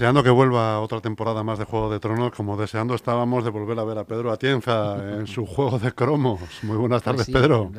Deseando que vuelva otra temporada más de Juego de Tronos, como deseando estábamos de volver a ver a Pedro Atienza en su juego de cromos. Muy buenas Pues tardes, sí, Pedro.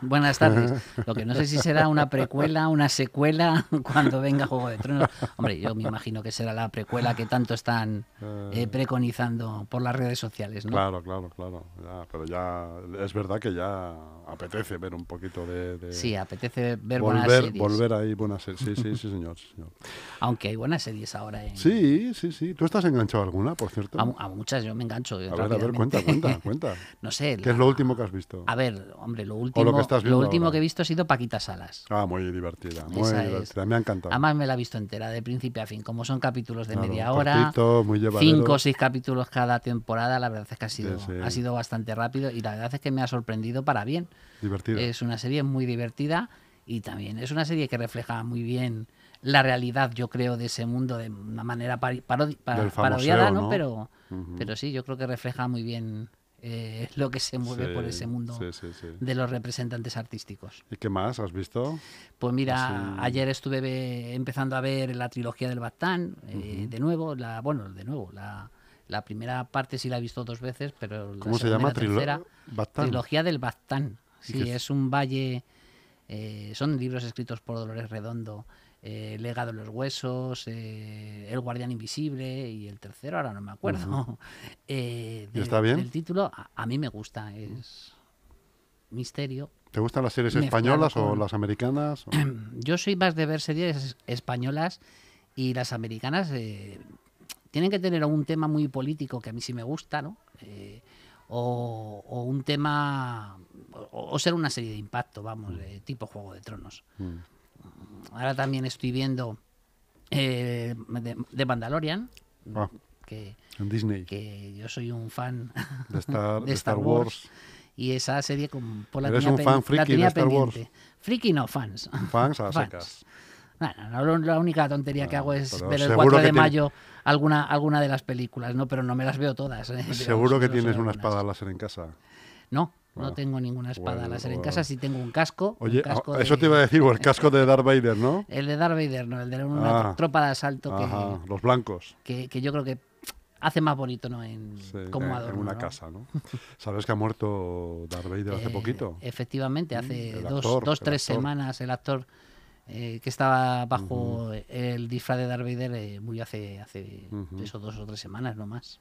Buenas tardes. Lo que no sé si será una precuela, una secuela cuando venga Juego de Tronos. Hombre, yo me imagino que será la precuela que tanto están eh, preconizando por las redes sociales, ¿no? Claro, claro, claro. Ya, pero ya es verdad que ya apetece ver un poquito de. de Sí, apetece ver buenas series. volver ahí, buenas series. Sí, sí, sí, señor. Aunque hay buenas series ahora. En, Sí, sí, sí. ¿Tú estás enganchado a alguna, por cierto? a, mu- a muchas yo me engancho. A ver, a ver, cuenta, cuenta, cuenta. no sé. ¿Qué es lo último que has visto? A ver, hombre, lo último, que estás viendo último ahora. que he visto ha sido Paquita Salas. Ah, muy divertida, muy Esa es. divertida. Me ha encantado. Además me la he visto entera, de principio a fin. Como son capítulos de Claro, media hora, cortito, muy llevadero. cinco o seis capítulos cada temporada, la verdad es que ha sido, Sí, sí. ha sido bastante rápido y la verdad es que me ha sorprendido para bien. Divertida. Es una serie muy divertida y también es una serie que refleja muy bien la realidad, yo creo, de ese mundo de una manera parodi- parodiada, ¿no? ¿no? Pero, Ujú. pero sí, yo creo que refleja muy bien eh, lo que se mueve por ese mundo Sí, sí, sí. de los representantes artísticos. ¿Y qué más has visto? Pues mira, ayer estuve ve- empezando a ver la trilogía del Bastán, eh, de nuevo, la, bueno, de nuevo, la, la primera parte sí la he visto dos veces, pero la ¿Cómo se segunda y llama? la tercera. Trilogía del Bastán. ¿Y Sí, es un valle, eh, son libros escritos por Dolores Redondo, eh, Legado en los Huesos, eh, El Guardián Invisible y el tercero, ahora no me acuerdo. eh, ¿Y está bien? El título, a, a mí me gusta, es misterio. ¿Te gustan las series españolas o las americanas? O- Yo soy más de ver series es- españolas y las americanas tienen que tener un tema muy político que a mí sí me gusta, ¿no? O, o un tema, o, o ser una serie de impacto, vamos, de tipo Juego de Tronos. Mm. Ahora también estoy viendo eh, de, de Mandalorian, Ah, que, en Disney. que yo soy un fan De Star, de Wars. y esa serie con, por la Eres un fan la friki de Star Wars. pendiente. Friki no, fans. Fans a Fans. secas. Bueno, no, la única tontería que Ah, hago es ver el seguro 4 que de tiene- mayo alguna, alguna de las películas, ¿no? Pero no me las veo todas. ¿eh? Seguro que tienes una espada láser en casa. No, No tengo ninguna espada Bueno, láser en casa, sí tengo un casco. un Oye, casco eso de- te iba a decir, o el casco de Darth Vader, ¿no? El de Darth Vader, no, el de una Ah. tropa de asalto que, los blancos. que, que yo creo que hace más bonito, ¿no? En, Sí, como en- adorno, en una ¿no? casa, ¿no? ¿Sabes que ha muerto Darth Vader hace Eh, poquito? Efectivamente, hace el dos, actor, dos tres actor. semanas el actor eh, que estaba bajo el disfraz de Darth Vader eh, murió hace, hace eso, dos o tres semanas, no más.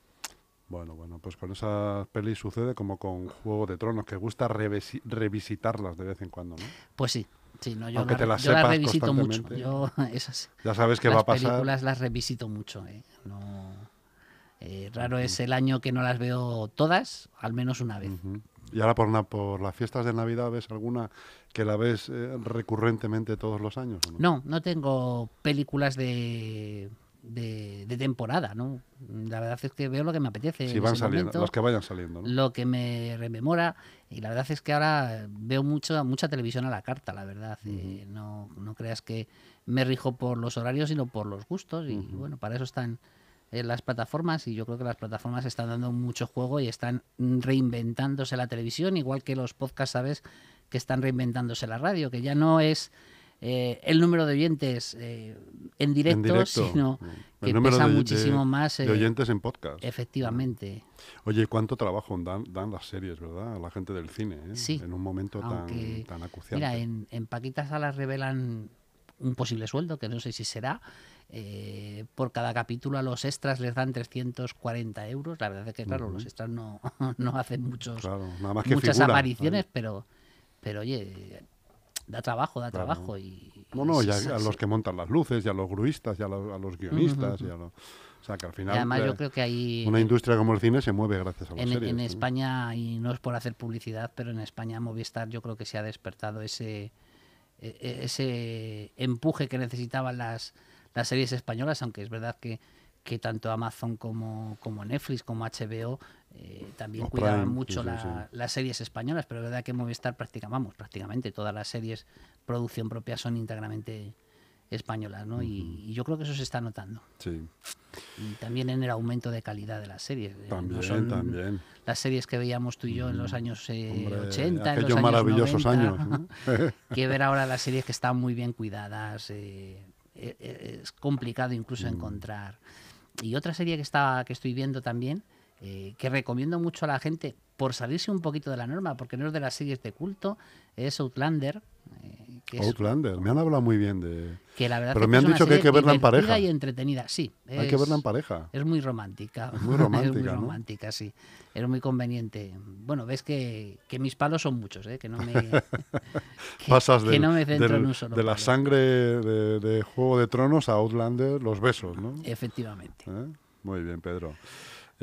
Bueno, bueno, pues con esa peli sucede como con Juego de Tronos, que gusta revisi- revisitarlas de vez en cuando, ¿no? Pues sí, sí, no, yo, Aunque la- te las yo las sepas revisito mucho. Yo esas Ya sabes qué las va a pasar. películas las revisito mucho. eh, no, eh, raro es el año que no las veo todas, al menos una vez. Y ahora por, na- por las fiestas de Navidad, ¿ves alguna que la ves eh, recurrentemente todos los años? No, no tengo películas de, de, de temporada, ¿no? La verdad es que veo lo que me apetece. En van ese saliendo, momento. las que vayan saliendo, ¿no? lo que me rememora y la verdad es que ahora veo mucho mucha televisión a la carta la verdad Eh, no, no creas que me rijo por los horarios sino por los gustos y bueno para eso están eh, las plataformas y yo creo que las plataformas están dando mucho juego y están reinventándose la televisión igual que los podcasts sabes que están reinventándose la radio que ya no es eh, el número de oyentes eh, en, directo, en directo. sino Mm. que pesa de- de- muchísimo más de eh, oyentes en podcast. efectivamente Oye, ¿cuánto trabajo dan, dan las series, verdad? A la gente del cine, ¿eh? Sí, En un momento tan, aunque, tan acuciante. Mira, en, en Paquita Salas revelan un posible sueldo, que no sé si será. eh, por cada capítulo a los extras les dan 340 euros. La verdad es que, claro, los extras no, no hacen muchos, Claro, nada más que muchas figuran, apariciones, ¿sabes? pero, pero oye, da trabajo, da Claro. trabajo. Y, No, no, y a, los que montan las luces, y a los gruistas, y a, los- a los guionistas, y a los... O sea, que al y final además eh, yo creo que hay una industria como el cine se mueve gracias a las en, series. en ¿no? España, y no es por hacer publicidad, pero en España Movistar yo creo que se ha despertado ese, e- e- ese empuje que necesitaban las, las series españolas, aunque es verdad que, que tanto Amazon como, como Netflix como HBO eh, también O cuidaban Prime, mucho sí, sí, la- las series españolas, pero es verdad que Movistar prácticamente, vamos, prácticamente todas las series producción propia son íntegramente españolas, ¿no? y, y yo creo que eso se está notando. Sí, Y también en el aumento de calidad de las series. eh, no también, son también. las series que veíamos tú y yo en los años eh, Hombre, 80, en los aquellos años maravillosos 90, años. que ver ahora las series que están muy bien cuidadas, eh, es complicado incluso encontrar. Y otra serie que, está, que estoy viendo también, que recomiendo mucho a la gente por salirse un poquito de la norma, porque no es de las series de culto, es Outlander. Outlander, me han hablado muy bien de... Que la verdad Pero me han dicho que hay que verla en pareja. y entretenida, sí. hay que verla en pareja. Es muy romántica. Es muy romántica, es muy romántica, sí. Es muy conveniente. Bueno, ves que, que mis palos son muchos, ¿eh? que no me... que, Pasas de, no me centro en un solo de la sangre de, de, Juego de Tronos a Outlander, los besos, ¿no? Efectivamente. ¿Eh? Muy bien, Pedro.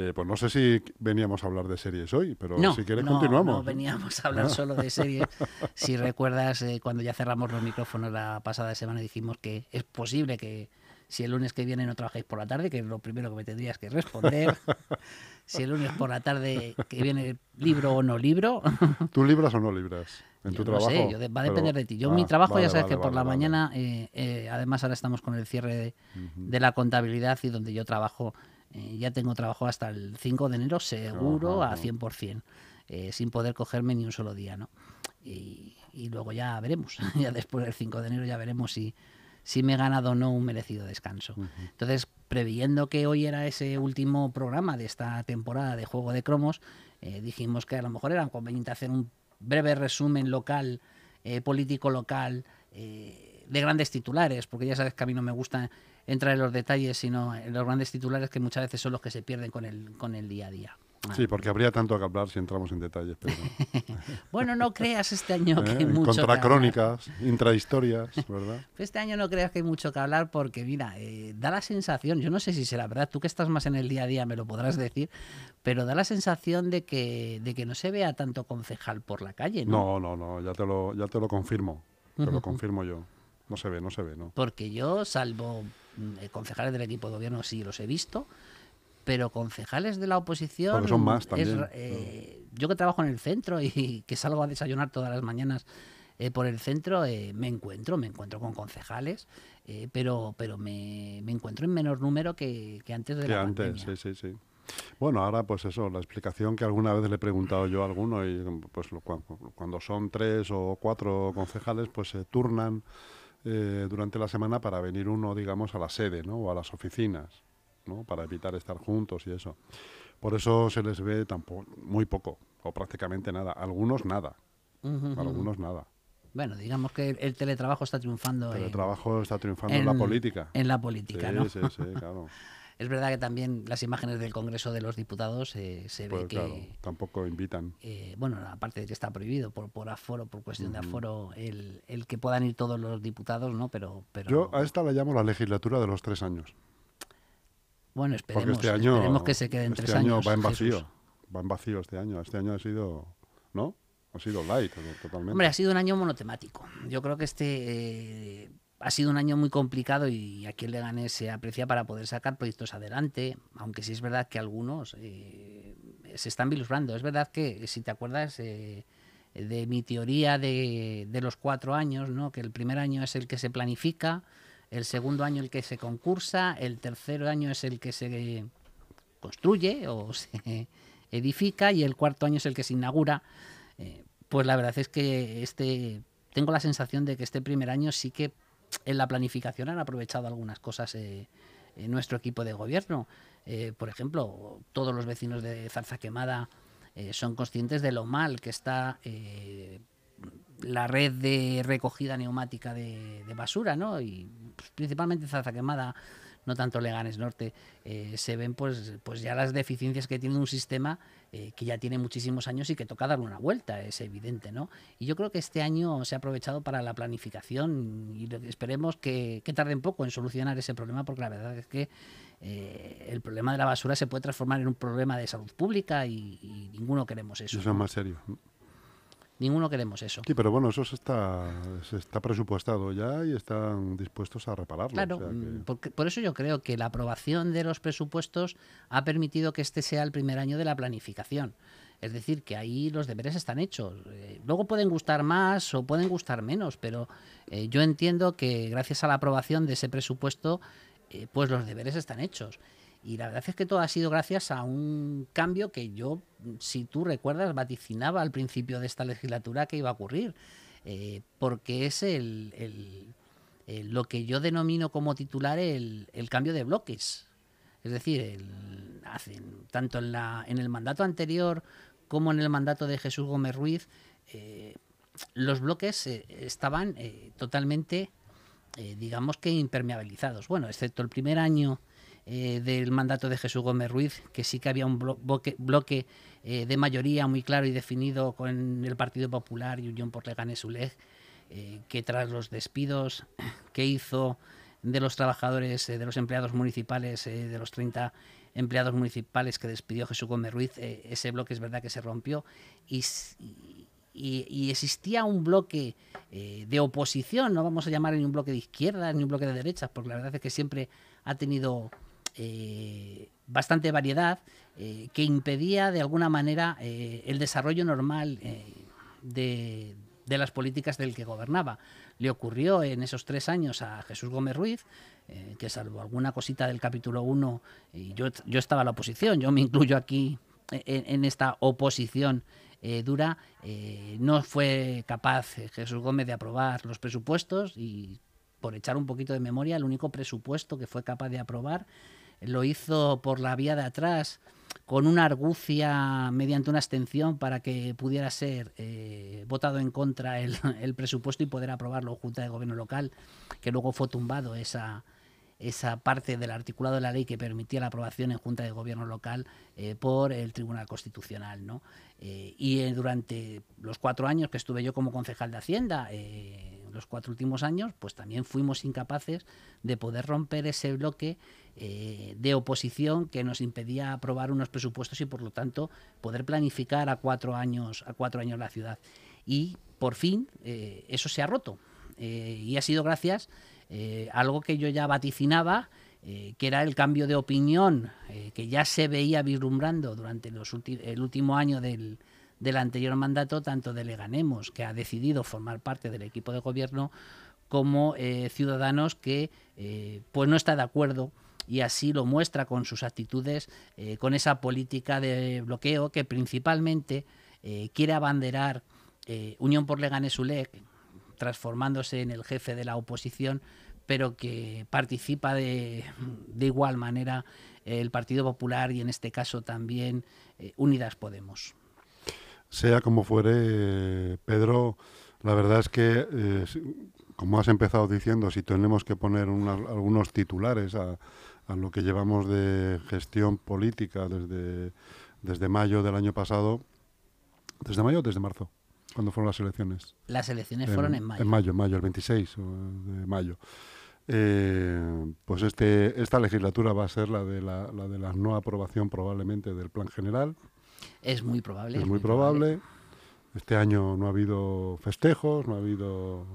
Eh, pues no sé si veníamos a hablar de series hoy, pero si quieres no, continuamos. No, veníamos a hablar Ah. solo de series. si recuerdas, eh, cuando ya cerramos los micrófonos la pasada semana, dijimos que es posible que si el lunes que viene no trabajéis por la tarde, que es lo primero que me tendrías que responder. si el lunes por la tarde que viene libro o no libro. ¿Tú libras o no libras? ¿En yo tu no trabajo? sé, yo de- va a depender Pero- de ti. Yo Ah, mi trabajo vale, ya sabes vale, que por la mañana, eh, además ahora estamos con el cierre de, de la contabilidad y donde yo trabajo, eh, ya tengo trabajo hasta el 5 de enero seguro Ajá, a ajá. 100%, eh, sin poder cogerme ni un solo día, ¿no? Y, y luego ya veremos, ya después del 5 de enero ya veremos si, si me he ganado o no un merecido descanso. Entonces, previendo que hoy era ese último programa de esta temporada de Juego de Cromos, eh, dijimos que a lo mejor era conveniente hacer un breve resumen local, eh, político local, de grandes titulares, porque ya sabes que a mí no me gusta entrar en los detalles, sino en los grandes titulares que muchas veces son los que se pierden con el, con el día a día. Sí, porque habría tanto que hablar si entramos en detalles. Pero, Bueno, no creas este año que hay ¿eh? mucho que Contra hablar. crónicas, intrahistorias, ¿verdad? Este año no creas que hay mucho que hablar porque, mira, eh, da la sensación, yo no sé si será verdad, tú que estás más en el día a día me lo podrás decir, pero da la sensación de que, de que no se vea tanto concejal por la calle, ¿no? No, no, no, ya te lo, ya te lo confirmo. Te lo confirmo yo. No se ve, no se ve, ¿no? Porque yo, salvo eh, concejales del equipo de gobierno, sí los he visto, pero concejales de la oposición... Porque son más también, eh, Yo que trabajo en el centro y que salgo a desayunar todas las mañanas eh, por el centro, eh, me encuentro, me encuentro con concejales, eh, pero, pero me, me encuentro en menor número que, que antes de que la antes, pandemia. sí, sí, sí. Bueno, ahora pues eso, la explicación que alguna vez le he preguntado yo a alguno, y pues cuando son tres o cuatro concejales, pues se turnan eh, durante la semana para venir uno, digamos, a la sede, ¿no? O a las oficinas, ¿no? Para evitar estar juntos y eso. Por eso se les ve tampoco, muy poco, o prácticamente nada. Algunos nada, algunos nada. Bueno, digamos que el, el teletrabajo está triunfando El en, trabajo está triunfando en, la política. en la política, sí, ¿no? sí, sí, claro. Es verdad que también las imágenes del Congreso de los Diputados eh, se ve Pues que, claro, tampoco invitan. eh, bueno, aparte de que está prohibido por, por aforo, por cuestión de aforo, el, el que puedan ir todos los diputados, ¿no? Pero, pero Yo a esta la llamo la legislatura de los tres años. bueno, Porque esperemos, este año, esperemos que se queden este tres año años. va en Jesús. vacío. Va en vacío este año. Este año ha sido, ¿no? Ha sido light totalmente. Hombre, ha sido un año monotemático. Yo creo que este eh, ha sido un año muy complicado y aquí en Leganés se aprecia para poder sacar proyectos adelante, aunque sí es verdad que algunos eh, se están vislumbrando. Es verdad que, si te acuerdas eh, de mi teoría de, de los cuatro años, ¿no? que el primer año es el que se planifica, el segundo año el que se concursa, el tercer año es el que se construye o se edifica y el cuarto año es el que se inaugura. Eh, pues la verdad es que este tengo la sensación de que este primer año sí que en la planificación han aprovechado algunas cosas eh, nuestro equipo de gobierno. Eh, por ejemplo, todos los vecinos de Zarza Quemada eh, son conscientes de lo mal que está la red de recogida neumática de, de basura, ¿no? Y pues, principalmente Zarza Quemada, no tanto Leganes Norte, eh, se ven pues, pues ya las deficiencias que tiene un sistema eh, que ya tiene muchísimos años y que toca darle una vuelta, es evidente, ¿no? Y yo creo que este año se ha aprovechado para la planificación y esperemos que, que tarde un poco en solucionar ese problema, porque la verdad es que eh, el problema de la basura se puede transformar en un problema de salud pública y, y ninguno queremos eso. Eso es más serio. Ninguno queremos eso. Sí, pero bueno, eso se está, se está presupuestado ya y están dispuestos a repararlo. Claro, o sea que- mm, porque- por eso yo creo que la aprobación de los presupuestos ha permitido que este sea el primer año de la planificación. Es decir, que ahí los deberes están hechos. Eh, luego pueden gustar más o pueden gustar menos, pero eh, yo entiendo que gracias a la aprobación de ese presupuesto, eh, pues los deberes están hechos. Y la verdad es que todo ha sido gracias a un cambio que yo, si tú recuerdas, vaticinaba al principio de esta legislatura que iba a ocurrir. Eh, porque es el- lo que yo denomino como titular el, cambio de bloques. Es decir, tanto en, la, en el mandato anterior como en el mandato de Jesús Gómez Ruiz, los bloques estaban totalmente, digamos que impermeabilizados. Bueno, excepto el primer año eh, del mandato de Jesús Gómez Ruiz, que sí que había un bloque, eh, de mayoría muy claro y definido con el Partido Popular y Unión por Leganes Uleg, eh, que tras los despidos que hizo de los trabajadores, de los empleados municipales, de los 30 empleados municipales que despidió Jesús Gómez Ruiz, ese bloque es verdad que se rompió y, y, existía un bloque de oposición, no vamos a llamar ni un bloque de izquierda ni un bloque de derechas, porque la verdad es que siempre ha tenido eh, bastante variedad eh, que impedía de alguna manera eh, el desarrollo normal de, las políticas del que gobernaba. Le ocurrió en esos tres años a Jesús Gómez Ruiz, que salvo alguna cosita del capítulo 1, y yo, yo estaba en la oposición, yo me incluyo aquí en, esta oposición dura, no fue capaz Jesús Gómez de aprobar los presupuestos y por echar un poquito de memoria, el único presupuesto que fue capaz de aprobar lo hizo por la vía de atrás con una argucia mediante una abstención para que pudiera ser eh, votado en contra el, presupuesto y poder aprobarlo Junta de Gobierno Local, que luego fue tumbado esa, esa parte del articulado de la ley que permitía la aprobación en Junta de Gobierno Local eh, por el Tribunal Constitucional. ¿no? Eh, y durante los cuatro años que estuve yo como concejal de Hacienda, los cuatro últimos años, pues también fuimos incapaces de poder romper ese bloque eh, de oposición que nos impedía aprobar unos presupuestos y por lo tanto poder planificar a cuatro años, a cuatro años la ciudad. Y por fin eh, eso se ha roto. Eh, y ha sido gracias a algo que yo ya vaticinaba, que era el cambio de opinión que ya se veía vislumbrando durante los el último año del, del anterior mandato, tanto de Leganemos, que ha decidido formar parte del equipo de gobierno, como eh, Ciudadanos que eh, pues no está de acuerdo y así lo muestra con sus actitudes, eh, con esa política de bloqueo que principalmente quiere abanderar Unión por Leganes ULEC, transformándose en el jefe de la oposición, pero que participa de, de igual manera el Partido Popular y en este caso también Unidas Podemos. Sea como fuere, Pedro, la verdad es que, eh, como has empezado diciendo, si tenemos que poner algunos titulares a, lo que llevamos de gestión política desde, desde mayo del año pasado, ¿desde mayo o desde marzo? ¿Cuándo fueron las elecciones? Las elecciones fueron en mayo. En mayo, en mayo, el 26 de mayo. Eh, pues este, esta legislatura va a ser la de la, la de la no aprobación probablemente del plan general, es muy probable. Es, muy, probable. Este año no ha habido festejos, no ha habido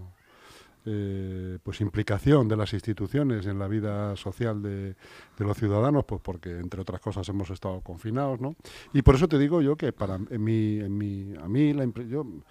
eh, pues implicación de las instituciones en la vida social de, los ciudadanos, pues porque entre otras cosas hemos estado confinados, ¿no? Y por eso te digo yo que para en mi, en mi, a mí la impresión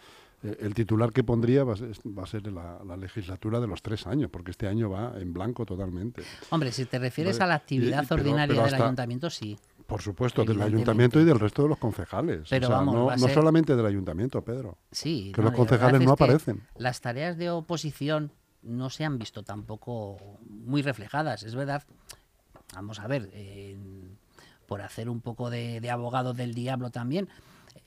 eh, el titular que pondría va a ser, la, legislatura de los tres años, porque este año va en blanco totalmente. Hombre, si te refieres a la actividad ordinaria del ayuntamiento, sí. Por supuesto, del ayuntamiento y del resto de los concejales. Pero no, solamente del ayuntamiento, Pedro. Sí. Que los concejales no aparecen. Las tareas de oposición no se han visto tampoco muy reflejadas. Es verdad, vamos a ver, por hacer un poco de abogado del diablo también,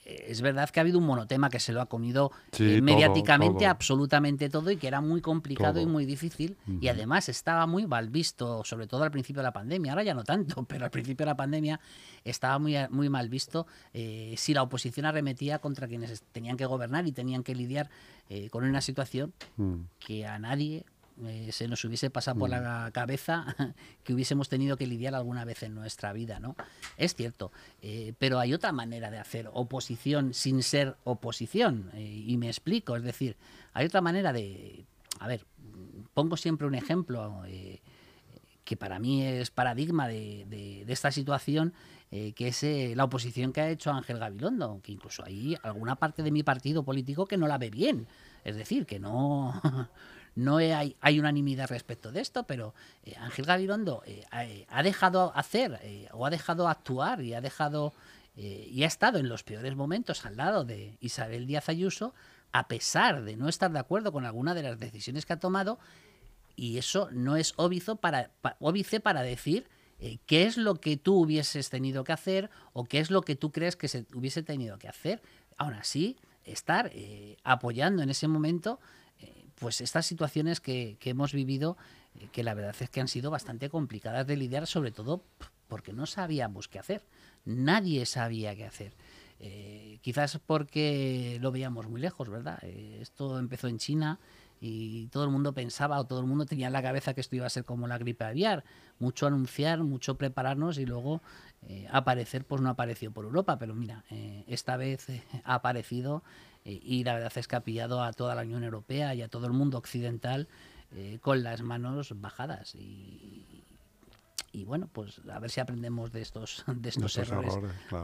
es verdad que ha habido un monotema que se lo ha comido eh, mediáticamente absolutamente todo y que era muy complicado y muy difícil y además estaba muy mal visto, sobre todo al principio de la pandemia. Ahora ya no tanto, pero al principio de la pandemia estaba muy, muy mal visto eh, si la oposición arremetía contra quienes tenían que gobernar y tenían que lidiar eh, con una situación mm. que a nadie eh, se nos hubiese pasado por la mm. cabeza que hubiésemos tenido que lidiar alguna vez en nuestra vida, ¿no? Es cierto, eh, pero hay otra manera de hacer oposición sin ser oposición, eh, y me explico, es decir, hay otra manera de, a ver, pongo siempre un ejemplo que para mí es paradigma de, de esta situación, que es la oposición que ha hecho Ángel Gabilondo, que incluso hay alguna parte de mi partido político que no la ve bien, es decir, que no No hay, unanimidad respecto de esto, pero eh, Ángel Gabilondo eh, ha, dejado hacer eh, o ha dejado actuar y ha dejado y ha estado en los peores momentos al lado de Isabel Díaz Ayuso, a pesar de no estar de acuerdo con alguna de las decisiones que ha tomado, y eso no es óbice para, para decir eh, qué es lo que tú hubieses tenido que hacer o qué es lo que tú crees que se hubiese tenido que hacer. Aún así, estar eh, apoyando en ese momento eh, pues estas situaciones que, que hemos vivido, que la verdad es que han sido bastante complicadas de lidiar, sobre todo porque no sabíamos qué hacer. Nadie sabía qué hacer. quizás porque lo veíamos muy lejos, ¿verdad? esto empezó en China, y todo el mundo pensaba o todo el mundo tenía en la cabeza que esto iba a ser como la gripe aviar, mucho anunciar, mucho prepararnos y luego eh, aparecer, pues no apareció por Europa, pero mira, eh, esta vez eh, ha aparecido y la verdad es que ha pillado a toda la Unión Europea y a todo el mundo occidental con las manos bajadas y, y bueno, pues a ver si aprendemos de estos, de estos, errores,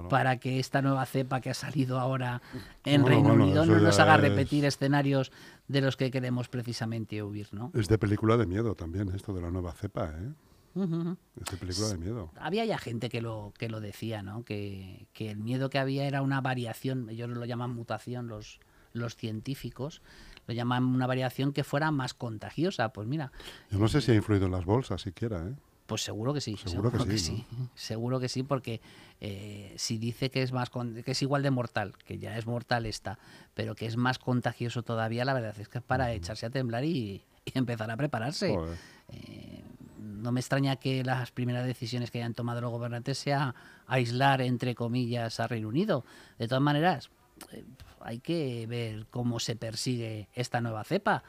para que esta nueva cepa que ha salido ahora en Reino Unido no nos haga repetir escenarios de los que queremos precisamente huir, ¿no? Es de película de miedo también esto de la nueva cepa, ¿eh? Es de película de miedo. Había ya gente que lo, que lo decía, ¿no? Que, que el miedo que había era una variación, ellos lo llaman mutación los, los científicos, lo llaman una variación que fuera más contagiosa. Pues mira. Yo no sé si ha influido en las bolsas siquiera, ¿eh? Pues seguro que sí, seguro, que, sí, seguro que sí, porque eh, si dice que es más que es igual de mortal, que ya es mortal esta, pero que es más contagioso todavía, la verdad es que es para echarse a temblar y, empezar a prepararse. Eh, no me extraña que las primeras decisiones que hayan tomado los gobernantes sea aislar entre comillas a Reino Unido. De todas maneras, eh, hay que ver cómo se persigue esta nueva cepa,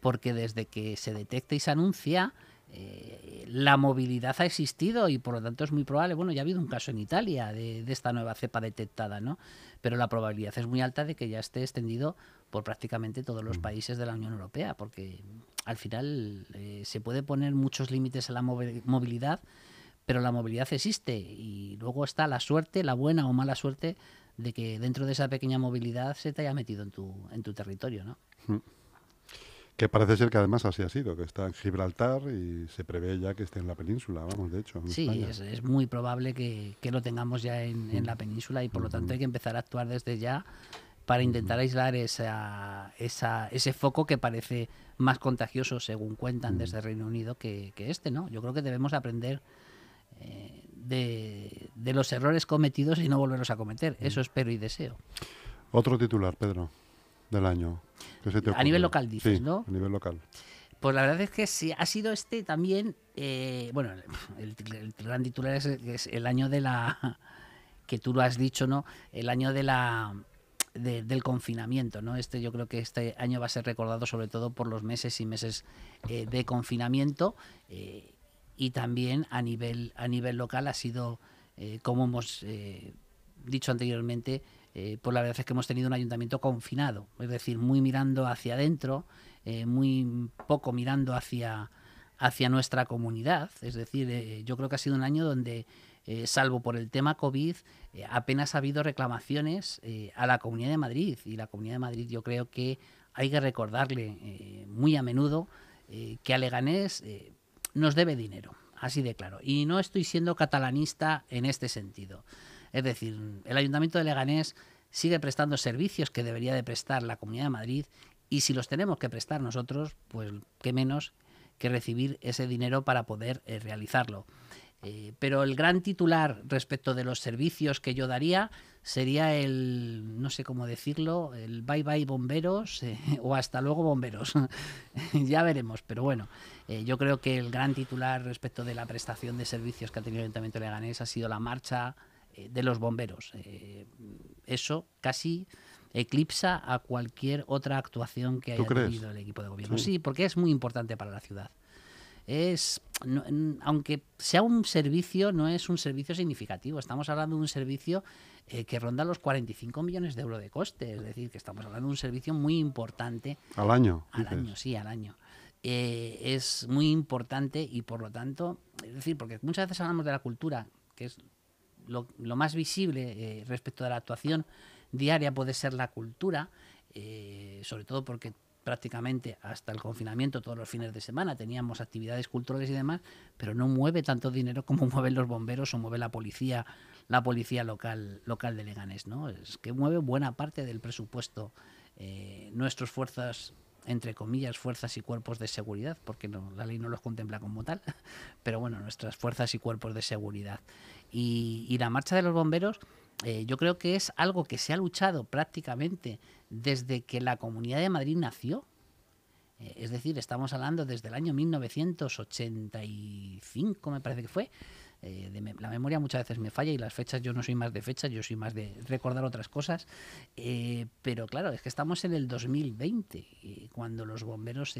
porque desde que se detecta y se anuncia eh, la movilidad ha existido y por lo tanto es muy probable, bueno, ya ha habido un caso en Italia de, esta nueva cepa detectada, ¿no? Pero la probabilidad es muy alta de que ya esté extendido por prácticamente todos los mm. países de la Unión Europea, porque al final eh, se puede poner muchos límites a la movilidad, pero la movilidad existe y luego está la suerte, la buena o mala suerte de que dentro de esa pequeña movilidad se te haya metido en tu, en tu territorio, ¿no? Mm. Que parece ser que además así ha sido, que está en Gibraltar y se prevé ya que esté en la península, vamos, de hecho. sí, es, muy probable que, lo tengamos ya en, la península y por lo tanto hay que empezar a actuar desde ya para intentar aislar esa, esa, ese foco que parece más contagioso, según cuentan desde Reino Unido, que, este, ¿no? Yo creo que debemos aprender eh, de, de, los errores cometidos y no volverlos a cometer. Eso espero y deseo. Otro titular, Pedro del año. a nivel local, dices, ¿no? A nivel local. Pues la verdad es que sí, ha sido este también, eh, bueno, el, gran titular es, el año de la, que tú lo has dicho, ¿no? El año de la, del confinamiento, ¿no? Este yo creo que este año va a ser recordado sobre todo por los meses y meses eh, de confinamiento eh, y también a nivel a nivel local ha sido, como hemos dicho anteriormente, eh, pues la verdad es que hemos tenido un ayuntamiento confinado, es decir, muy mirando hacia adentro, eh, muy poco mirando hacia, hacia nuestra comunidad. Es decir, eh, yo creo que ha sido un año donde, salvo por el tema COVID, apenas ha habido reclamaciones a la Comunidad de Madrid. Y la Comunidad de Madrid yo creo que hay que recordarle muy a menudo que a Leganés nos debe dinero, así de claro. Y no estoy siendo catalanista en este sentido. Es decir, el Ayuntamiento de Leganés sigue prestando servicios que debería de prestar la Comunidad de Madrid y si los tenemos que prestar nosotros, pues qué menos que recibir ese dinero para poder eh, realizarlo. Eh, pero el gran titular respecto de los servicios que yo daría sería el, no sé cómo decirlo, el bye bye bomberos eh, o hasta luego bomberos. ya veremos, pero bueno, yo creo que el gran titular respecto de la prestación de servicios que ha tenido el Ayuntamiento de Leganés ha sido la marcha de los bomberos. Eh, eso casi eclipsa a cualquier otra actuación que haya tenido el equipo de gobierno. Sí. porque es muy importante para la ciudad. Es, aunque sea un servicio, no es un servicio significativo. Estamos hablando de un servicio eh, que ronda los 45 millones de euros de coste. Es decir, que estamos hablando de un servicio muy importante. Al año. Al año, sí, al año. es muy importante y por lo tanto, es decir, porque muchas veces hablamos de la cultura, que es lo, más visible eh, respecto de la actuación diaria puede ser la cultura, eh, sobre todo porque prácticamente hasta el confinamiento todos los fines de semana teníamos actividades culturales y demás, pero no mueve tanto dinero como mueven los bomberos o mueve la policía, la policía local, local de Leganés, ¿no? Es que mueve buena parte del presupuesto eh, nuestras fuerzas entre comillas, fuerzas y cuerpos de seguridad, porque no, la ley no los contempla como tal, pero bueno, nuestras fuerzas y cuerpos de seguridad. Y, la marcha de los bomberos, eh, yo creo que es algo que se ha luchado prácticamente desde que la Comunidad de Madrid nació. Eh, es decir, estamos hablando desde el año 1985, me parece que fue, eh, la memoria muchas veces me falla y las fechas yo no soy más de fechas, yo soy más de recordar otras cosas. Eh, pero claro, es que estamos en el 2020, eh, cuando los bomberos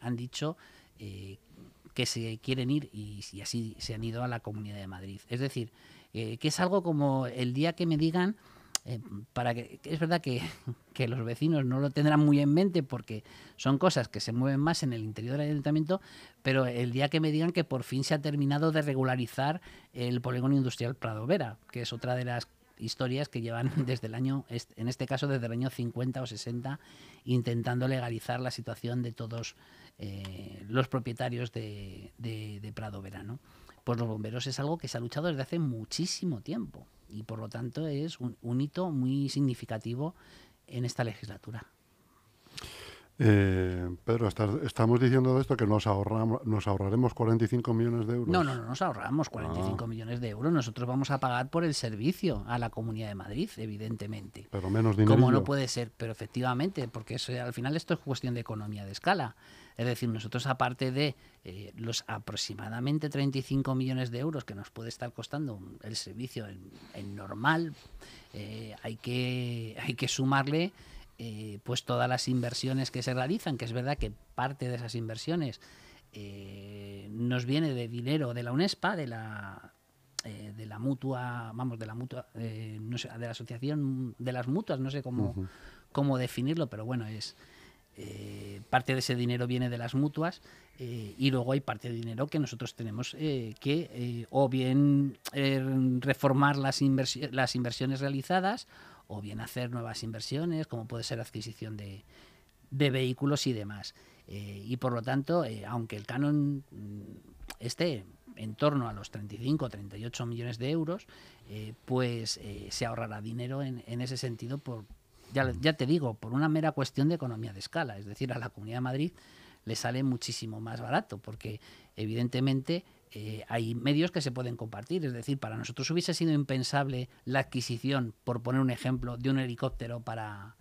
han dicho que se quieren ir y, y, así se han ido a la Comunidad de Madrid. Es decir, que es algo como el día que me digan eh, para que, es verdad que, los vecinos no lo tendrán muy en mente porque son cosas que se mueven más en el interior del ayuntamiento, pero el día que me digan que por fin se ha terminado de regularizar el polígono industrial Prado Vera, que es otra de las historias que llevan desde el año, en este caso desde el año 50 o 60, intentando legalizar la situación de todos eh, los propietarios de, de, Prado Vera. ¿no? Pues los bomberos es algo que se ha luchado desde hace muchísimo tiempo y por lo tanto es un, hito muy significativo en esta legislatura. Eh, Pedro, estamos diciendo de esto que nos, ahorramos, nos ahorraremos 45 millones de euros. No, no, no nos ahorramos 45 ah. millones de euros. Nosotros vamos a pagar por el servicio a la Comunidad de Madrid, evidentemente. Pero menos dinero. Como no puede ser, pero efectivamente, porque al final esto es cuestión de economía de escala. Es decir, nosotros aparte de eh, los aproximadamente 35 millones de euros que nos puede estar costando el servicio en, normal, eh, hay, que, hay que sumarle eh, pues todas las inversiones que se realizan, que es verdad que parte de esas inversiones nos viene de dinero de la UNESPA, de la de la mutua, vamos, de la mutua, no sé, de la asociación de las mutuas, no sé cómo, cómo definirlo, pero bueno, es eh, parte de ese dinero viene de las mutuas eh, y luego hay parte de dinero que nosotros tenemos eh, que o bien reformar las, las inversiones realizadas o bien hacer nuevas inversiones, como puede ser adquisición de, vehículos y demás. y por lo tanto, aunque el canon mm, esté en torno a los 35 o 38 millones de euros, pues se ahorrará dinero en, en ese sentido por, ya, te digo, por una mera cuestión de economía de escala. Es decir, a la Comunidad de Madrid le sale muchísimo más barato, porque evidentemente eh, hay medios que se pueden compartir. Es decir, para nosotros hubiese sido impensable la adquisición, por poner un ejemplo, de un helicóptero para,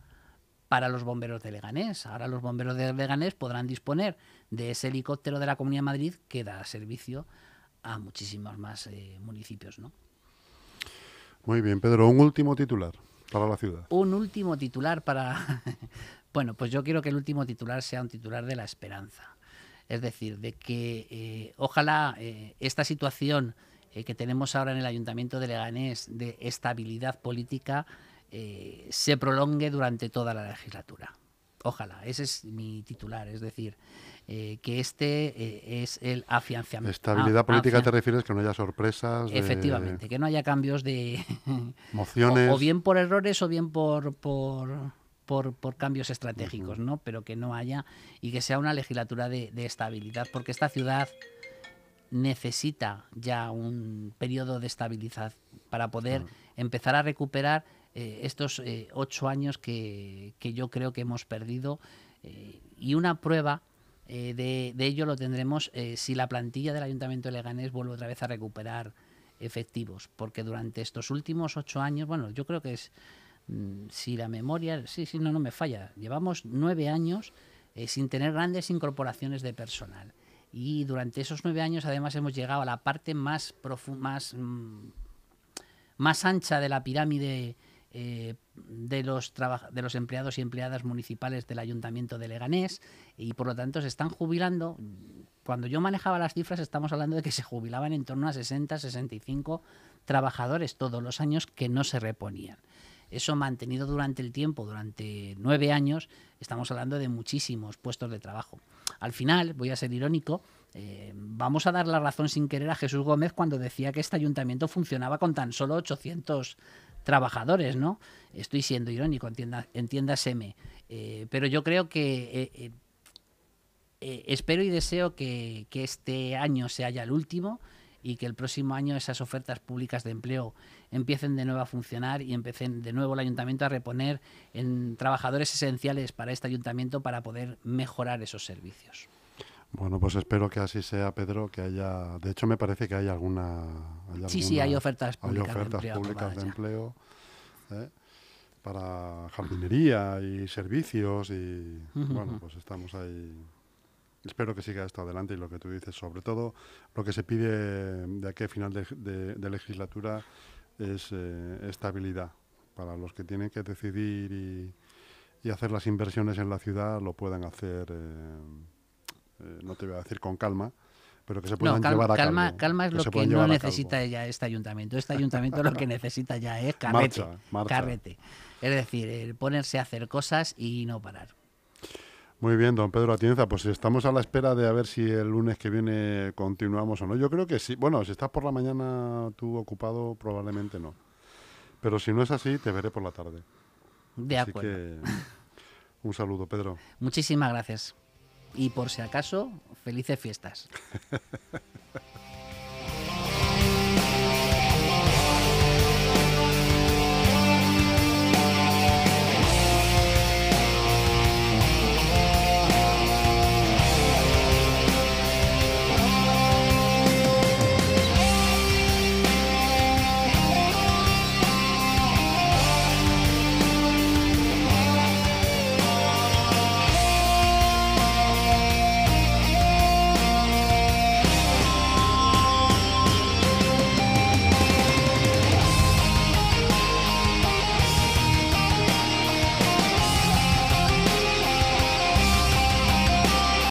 para los bomberos de Leganés. Ahora los bomberos de Leganés podrán disponer de ese helicóptero de la Comunidad de Madrid que da servicio a muchísimos más eh, municipios. ¿no? Muy bien, Pedro, un último titular Un último titular para... bueno, pues yo quiero que el último titular sea un titular de la esperanza. Es decir, de que eh, ojalá eh, esta situación eh, que tenemos ahora en el Ayuntamiento de Leganés de estabilidad política se prolongue durante toda la legislatura. Ojalá, ese es mi titular. Es decir, eh, que este eh, es el afianzamiento. Estabilidad política te refieres que no haya sorpresas. Efectivamente, que no haya cambios de... Mociones. O, bien por errores o bien por... por por, cambios estratégicos, ¿no? Pero que no haya y que sea una legislatura de, estabilidad, porque esta ciudad necesita ya un periodo de estabilidad para poder empezar a recuperar eh, estos ocho años que, que, yo creo que hemos perdido y una prueba eh, de, ello lo tendremos eh, si la plantilla del Ayuntamiento de Leganés vuelve otra vez a recuperar efectivos, porque durante estos últimos ocho años, bueno, yo creo que es, mm, si la memoria, sí, sí, no, no me falla, llevamos nueve años eh, sin tener grandes incorporaciones de personal. Y durante esos nueve años además hemos llegado a la parte más, más, mm, más ancha de la pirámide eh, de, los de los empleados y empleadas municipales del Ayuntamiento de Leganés y por lo tanto se están jubilando. Cuando yo manejaba las cifras estamos hablando de que se jubilaban en torno a 60, 65 trabajadores todos los años que no se reponían. Eso mantenido durante el tiempo, durante nueve años, estamos hablando de muchísimos puestos de trabajo. Al final, voy a ser irónico, eh, vamos a dar la razón sin querer a Jesús Gómez cuando decía que este ayuntamiento funcionaba con tan solo 800 trabajadores, ¿no? Estoy siendo irónico, entienda, entiéndaseme. Eh, pero yo creo que eh, eh, espero y deseo que, este año sea ya el último y que el próximo año esas ofertas públicas de empleo empiecen de nuevo a funcionar y empiecen de nuevo el ayuntamiento a reponer en trabajadores esenciales para este ayuntamiento para poder mejorar esos servicios. Bueno, pues espero que así sea, Pedro, que haya... De hecho, me parece que hay alguna... sí, sí, hay ofertas públicas, hay ofertas de empleo. Públicas de empleo ¿eh? para jardinería y servicios y, bueno, pues estamos ahí espero que siga esto adelante y lo que tú dices, sobre todo lo que se pide de aquí a final de, legislatura es eh, estabilidad para los que tienen que decidir y, hacer las inversiones en la ciudad lo puedan hacer, eh, eh, no te voy a decir con calma, pero que se puedan llevar a calma, Calma es lo que, no necesita ya este ayuntamiento. Este ayuntamiento lo que necesita ya es carrete. carrete. Es decir, el ponerse a hacer cosas y no parar. Muy bien, don Pedro Atienza, pues estamos a la espera de a ver si el lunes que viene continuamos o no. Yo creo que sí. Bueno, si estás por la mañana tú ocupado, probablemente no. Pero si no es así, te veré por la tarde. De acuerdo. un saludo, Pedro. Muchísimas gracias. Y por si acaso, felices fiestas.